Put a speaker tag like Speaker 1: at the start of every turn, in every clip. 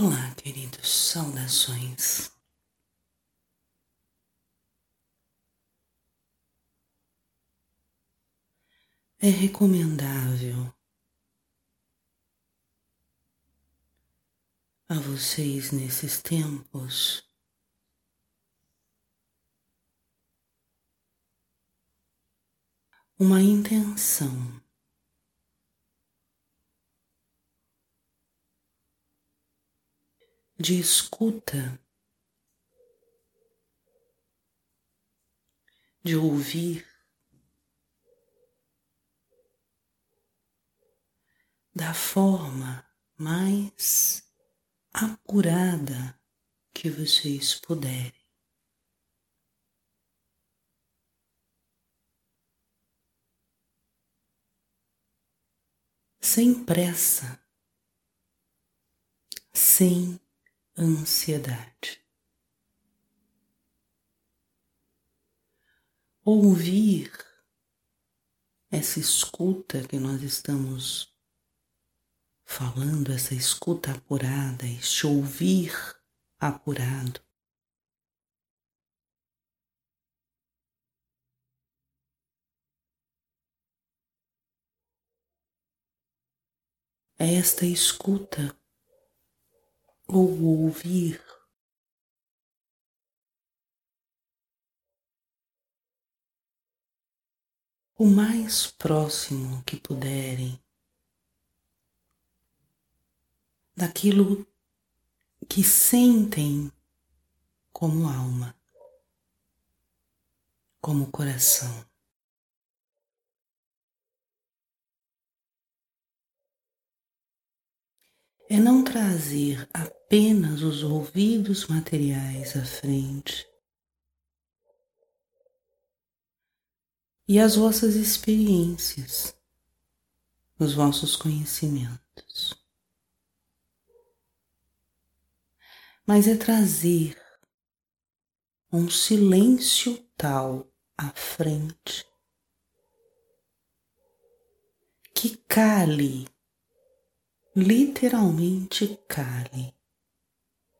Speaker 1: Olá, queridos, saudações. É recomendável a vocês nesses tempos uma intenção de escuta, de ouvir, da forma mais apurada que vocês puderem. Sem pressa, sem ansiedade. Ouvir essa escuta que nós estamos falando, essa escuta apurada, este ouvir apurado. Esta escuta ou ouvir. O mais próximo que puderem daquilo que sentem como alma, como coração. É não trazer apenas os ouvidos materiais à frente e as vossas experiências, os vossos conhecimentos. Mas é trazer um silêncio tal à frente que cale, literalmente cale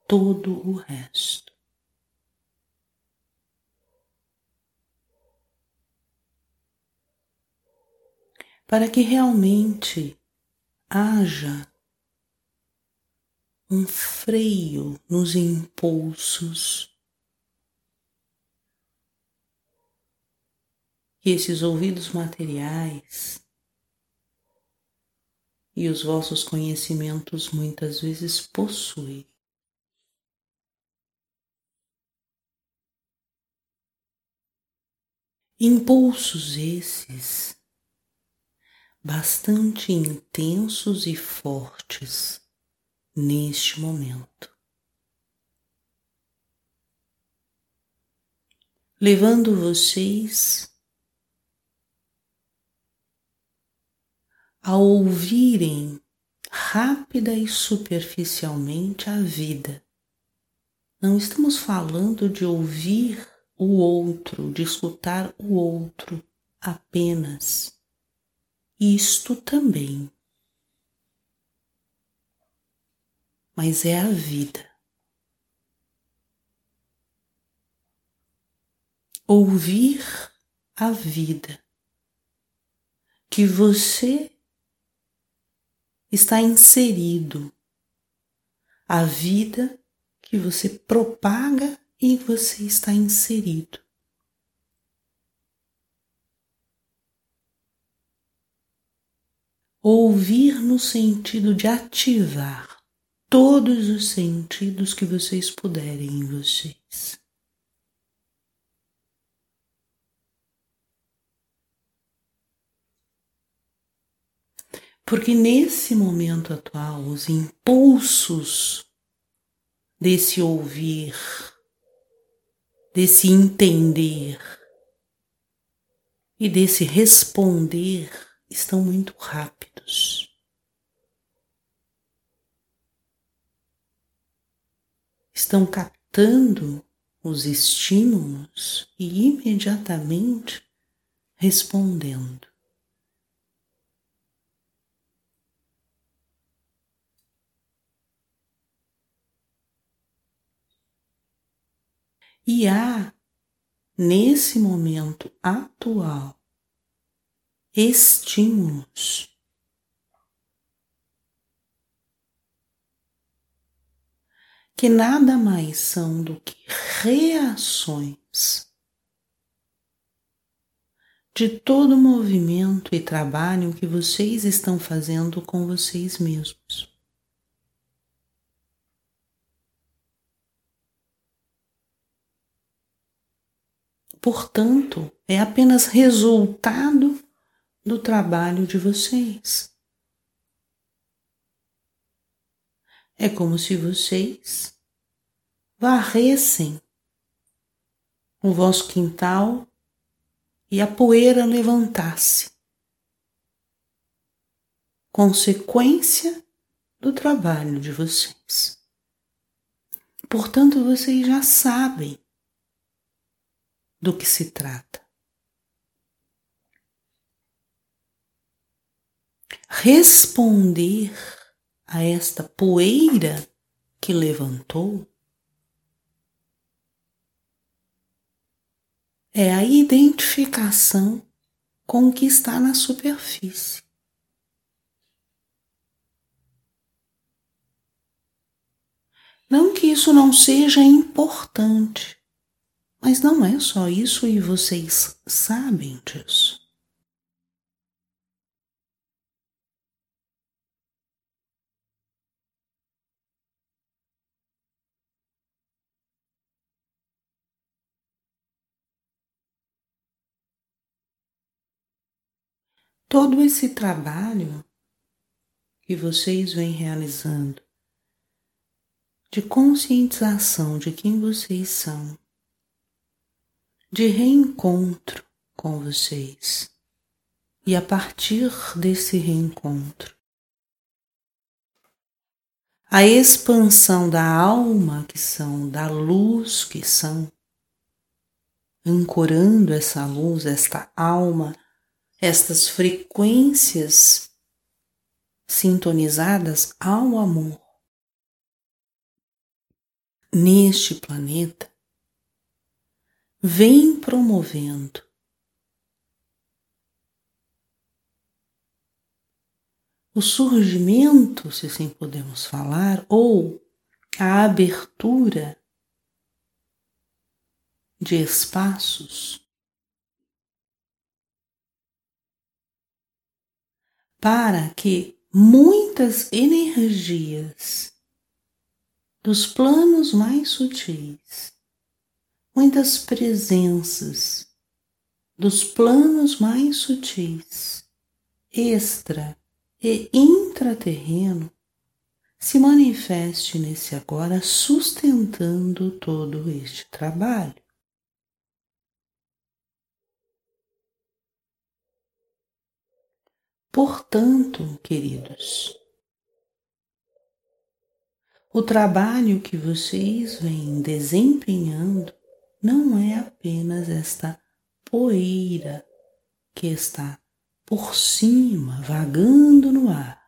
Speaker 1: todo o resto. Para que realmente haja um freio nos impulsos que esses ouvidos materiais e os vossos conhecimentos muitas vezes possuem. Impulsos esses bastante intensos e fortes neste momento. Levando vocês a ouvirem rápida e superficialmente a vida. Não estamos falando de ouvir o outro, de escutar o outro apenas. Isto também. Mas é a vida. Ouvir a vida que você está inserido, a vida que você propaga e você está inserido. Ouvir no sentido de ativar todos os sentidos que vocês puderem em vocês. Porque nesse momento atual, os impulsos desse ouvir desse entender e desse responder estão muito rápidos. Estão captando os estímulos e imediatamente respondendo. E há, nesse momento atual, estímulos que nada mais são do que reações de todo o movimento e trabalho que vocês estão fazendo com vocês mesmos. Portanto, é apenas resultado do trabalho de vocês. É como se vocês varressem o vosso quintal e a poeira levantasse. Consequência do trabalho de vocês. Portanto, vocês já sabem do que se trata. Responder a esta poeira que levantou é a identificação com o que está na superfície. Não que isso não seja importante, mas não é só isso e vocês sabem disso. todo esse trabalho que vocês vêm realizando de conscientização de quem vocês são, de reencontro com vocês. E a partir desse reencontro, a expansão da alma que são, da luz que são, ancorando essa luz, esta alma estas frequências sintonizadas ao amor. Neste planeta vem promovendo. O surgimento, se assim podemos falar, ou a abertura de espaços para que muitas energias dos planos mais sutis, muitas presenças dos planos mais sutis, extra e intraterreno, se manifeste nesse agora sustentando todo este trabalho. Portanto, queridos, o trabalho que vocês vêm desempenhando não é apenas esta poeira que está por cima, vagando no ar.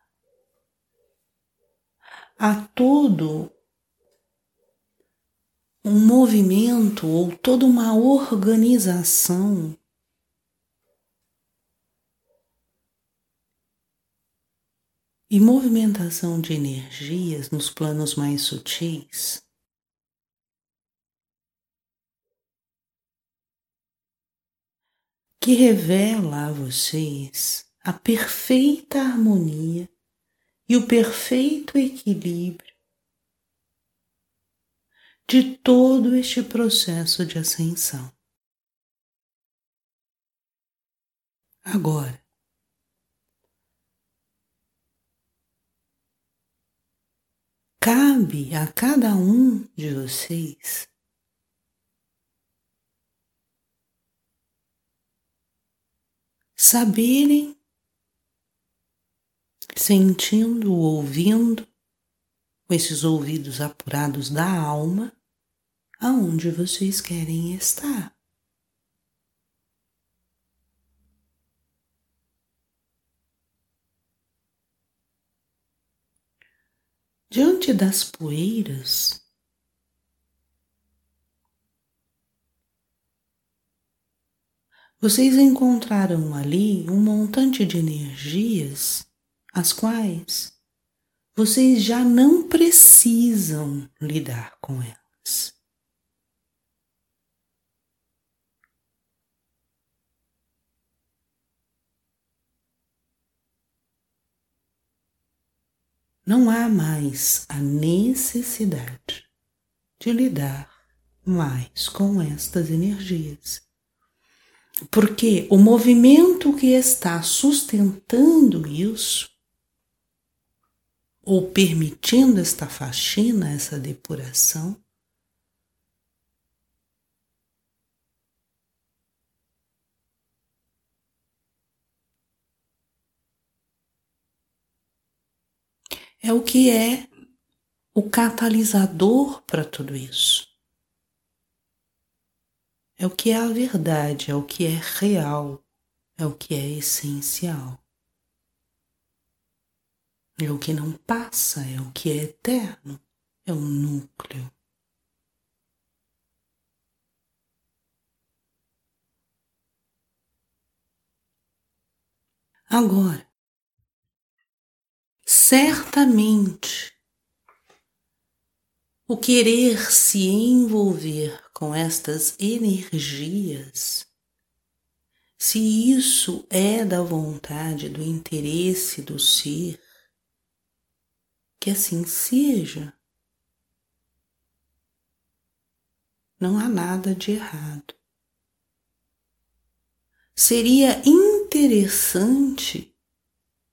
Speaker 1: Há todo um movimento ou toda uma organização e movimentação de energias nos planos mais sutis. Que revela a vocês a perfeita harmonia e o perfeito equilíbrio de todo este processo de ascensão. Agora, cabe a cada um de vocês saberem, sentindo, ouvindo, com esses ouvidos apurados da alma, aonde vocês querem estar. diante das poeiras, vocês encontrarão ali um montante de energias as quais vocês já não precisam lidar com elas. Não há mais a necessidade de lidar mais com estas energias. Porque o movimento que está sustentando isso ou permitindo esta faxina, essa depuração, é o que é o catalisador para tudo isso. É o que é a verdade, é o que é real, é o que é essencial. É o que não passa, é o que é eterno, é o núcleo. Agora, certamente, o querer se envolver com estas energias, se isso é da vontade, do interesse do ser, que assim seja. Não há nada de errado. Seria interessante,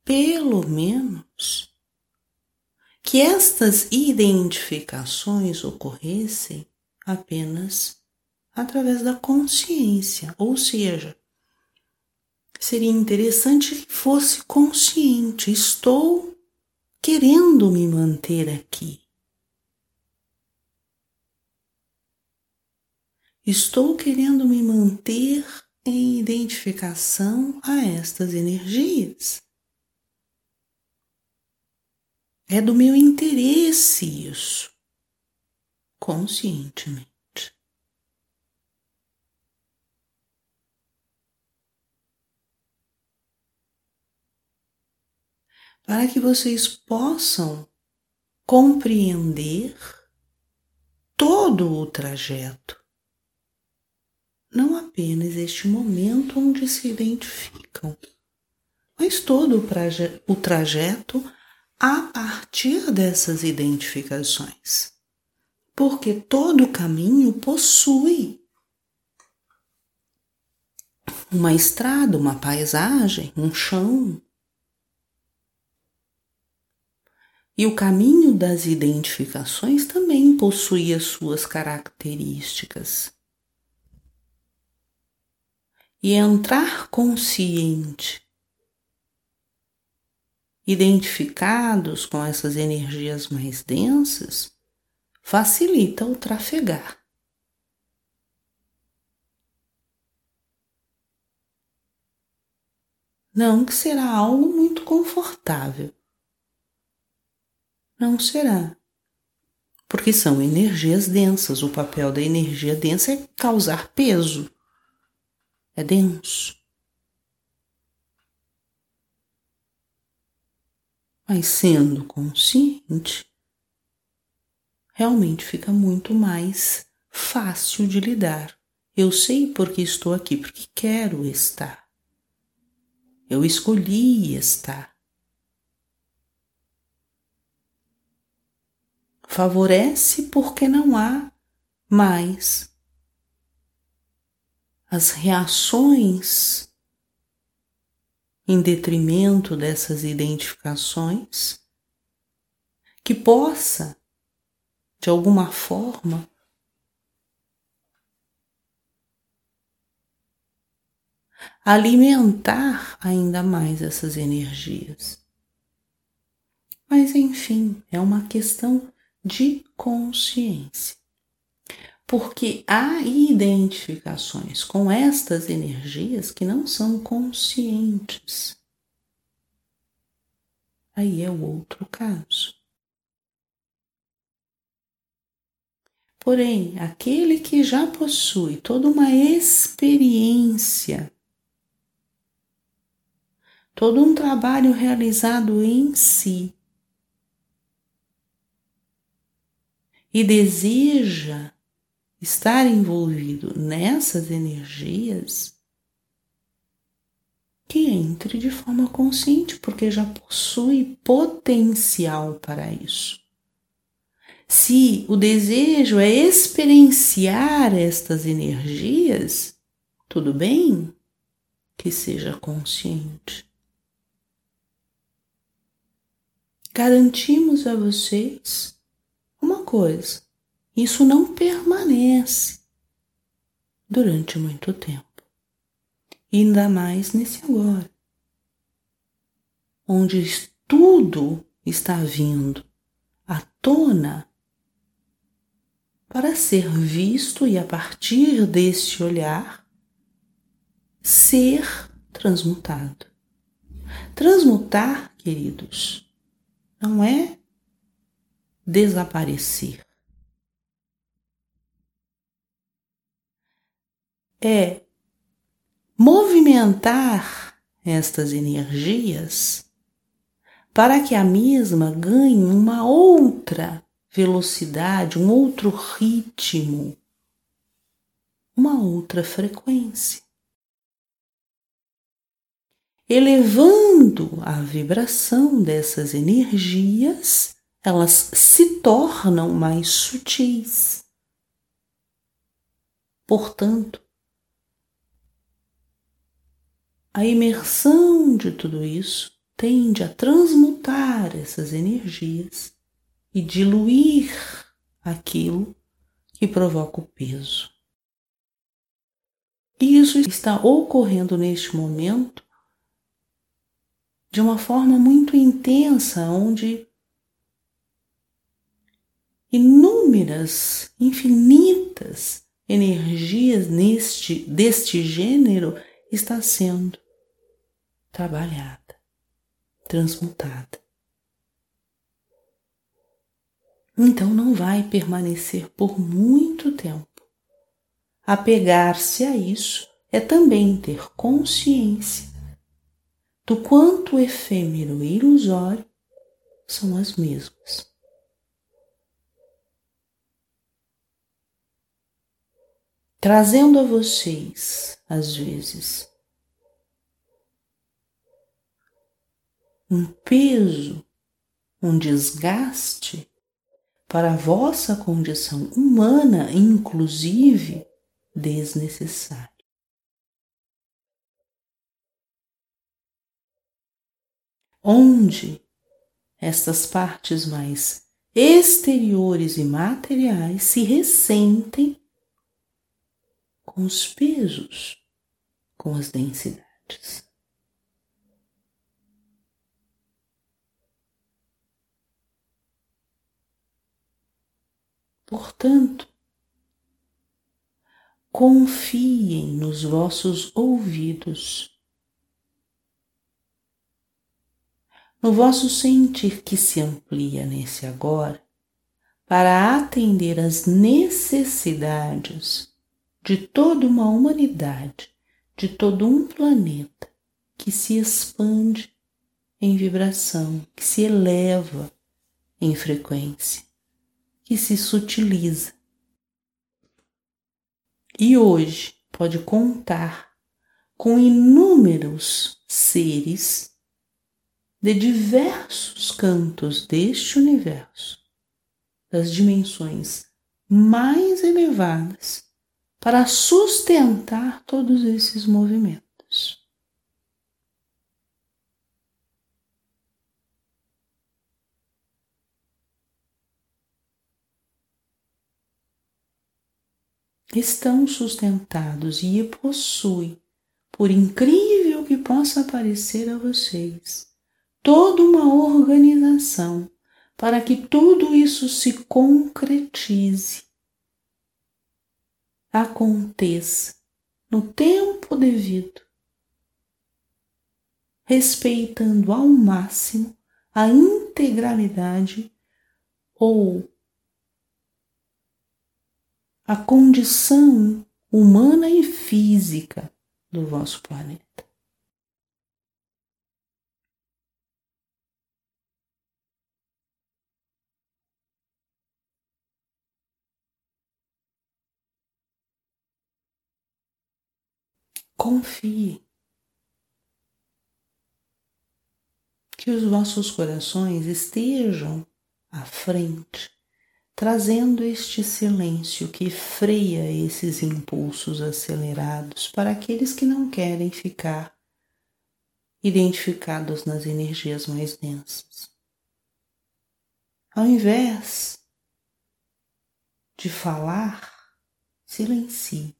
Speaker 1: pelo menos, que estas identificações ocorressem apenas através da consciência, ou seja, seria interessante que fosse consciente, estou querendo me manter aqui. Estou querendo me manter em identificação a estas energias. É do meu interesse isso, conscientemente. para que vocês possam compreender todo o trajeto, não apenas este momento onde se identificam, mas todo o trajeto a partir dessas identificações. Porque todo caminho possui uma estrada, uma paisagem, um chão, E o caminho das identificações também possui as suas características. E entrar consciente, identificados com essas energias mais densas, facilita o trafegar. Não que será algo muito confortável, não será. Porque são energias densas. O papel da energia densa é causar peso. É denso. Mas sendo consciente, realmente fica muito mais fácil de lidar. Eu sei porque estou aqui, porque quero estar. Eu escolhi estar. favorece porque não há mais as reações em detrimento dessas identificações que possa, de alguma forma, alimentar ainda mais essas energias. Mas enfim, é uma questão de consciência. Porque há identificações com estas energias que não são conscientes. Aí é o outro caso. Porém, aquele que já possui toda uma experiência todo um trabalho realizado em si e deseja estar envolvido nessas energias, que entre de forma consciente, porque já possui potencial para isso. Se o desejo é experienciar estas energias, tudo bem que seja consciente. Garantimos a vocês uma coisa: isso não permanece durante muito tempo. Ainda mais nesse agora, onde tudo está vindo à tona para ser visto e a partir deste olhar ser transmutado. Transmutar, queridos, não é desaparecer. É movimentar estas energias para que a mesma ganhe uma outra velocidade, um outro ritmo, uma outra frequência. Elevando a vibração dessas energias, elas se tornam mais sutis. Portanto, a imersão de tudo isso tende a transmutar essas energias e diluir aquilo que provoca o peso. E isso está ocorrendo neste momento de uma forma muito intensa, onde inúmeras, infinitas energias neste deste gênero está sendo trabalhada, transmutada. Então não vai permanecer por muito tempo. Apegar-se a isso é também ter consciência do quanto efêmero e ilusório são as mesmas. Trazendo a vocês, às vezes, um peso, um desgaste para a vossa condição humana, inclusive desnecessário. Onde estas partes mais exteriores e materiais se ressentem com os pesos, com as densidades. Portanto, confiem nos vossos ouvidos, no vosso sentir que se amplia nesse agora, para atender às necessidades de toda uma humanidade, de todo um planeta que se expande em vibração, que se eleva em frequência que se sutiliza. E hoje pode contar com inúmeros seres de diversos cantos deste universo, das dimensões mais elevadas, para sustentar todos esses movimentos. Estão sustentados e possuem, por incrível que possa parecer a vocês, toda uma organização para que tudo isso se concretize, aconteça no tempo devido, respeitando ao máximo a integralidade ou a condição humana e física do vosso planeta. Confie que os vossos corações estejam à frente trazendo este silêncio que freia esses impulsos acelerados para aqueles que não querem ficar identificados nas energias mais densas. Ao invés de falar, silencie.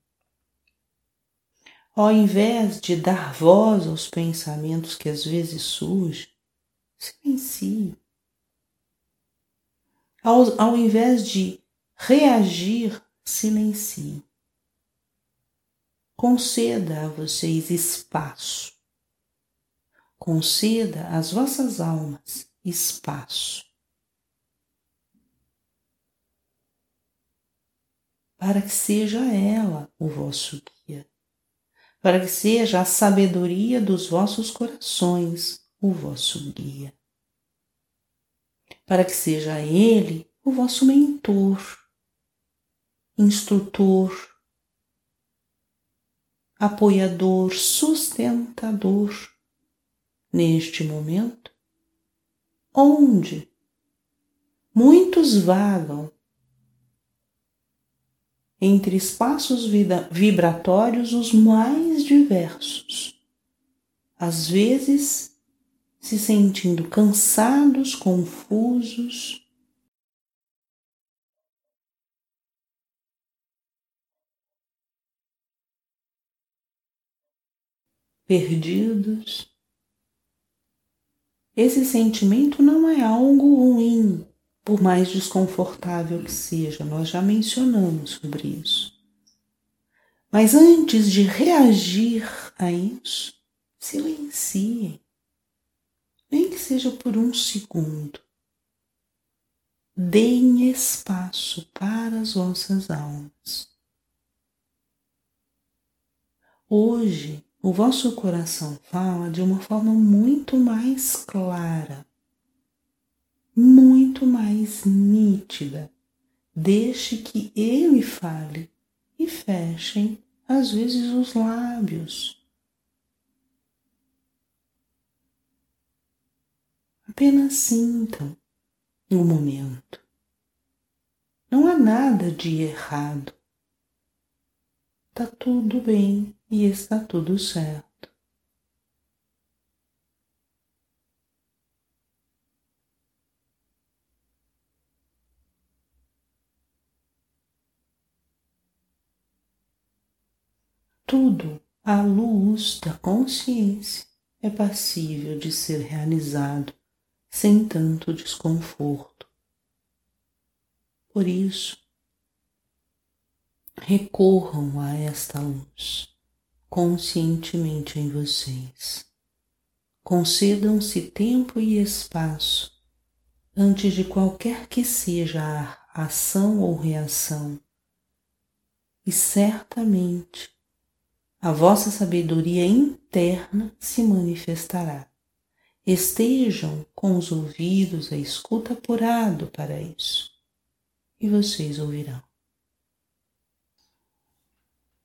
Speaker 1: Ao invés de dar voz aos pensamentos que às vezes surgem, silencie. Ao, ao invés de reagir, silencie. Conceda a vocês espaço. Conceda às vossas almas espaço. Para que seja ela o vosso guia, para que seja a sabedoria dos vossos corações o vosso guia para que seja Ele o vosso mentor, instrutor, apoiador, sustentador neste momento, onde muitos vagam entre espaços vibratórios os mais diversos, às vezes se sentindo cansados, confusos. Perdidos. Esse sentimento não é algo ruim, por mais desconfortável que seja, nós já mencionamos sobre isso. Mas antes de reagir a isso, silenciem nem que seja por um segundo. Deem espaço para as vossas almas. Hoje, o vosso coração fala de uma forma muito mais clara, muito mais nítida. Deixe que ele fale e fechem, às vezes, os lábios Apenas sintam o momento. Não há nada de errado. Está tudo bem e está tudo certo. Tudo à luz da consciência é passível de ser realizado sem tanto desconforto. Por isso, recorram a esta luz conscientemente em vocês. Concedam-se tempo e espaço antes de qualquer que seja a ação ou reação, e certamente a vossa sabedoria interna se manifestará estejam com os ouvidos, a escuta apurado para isso, e vocês ouvirão.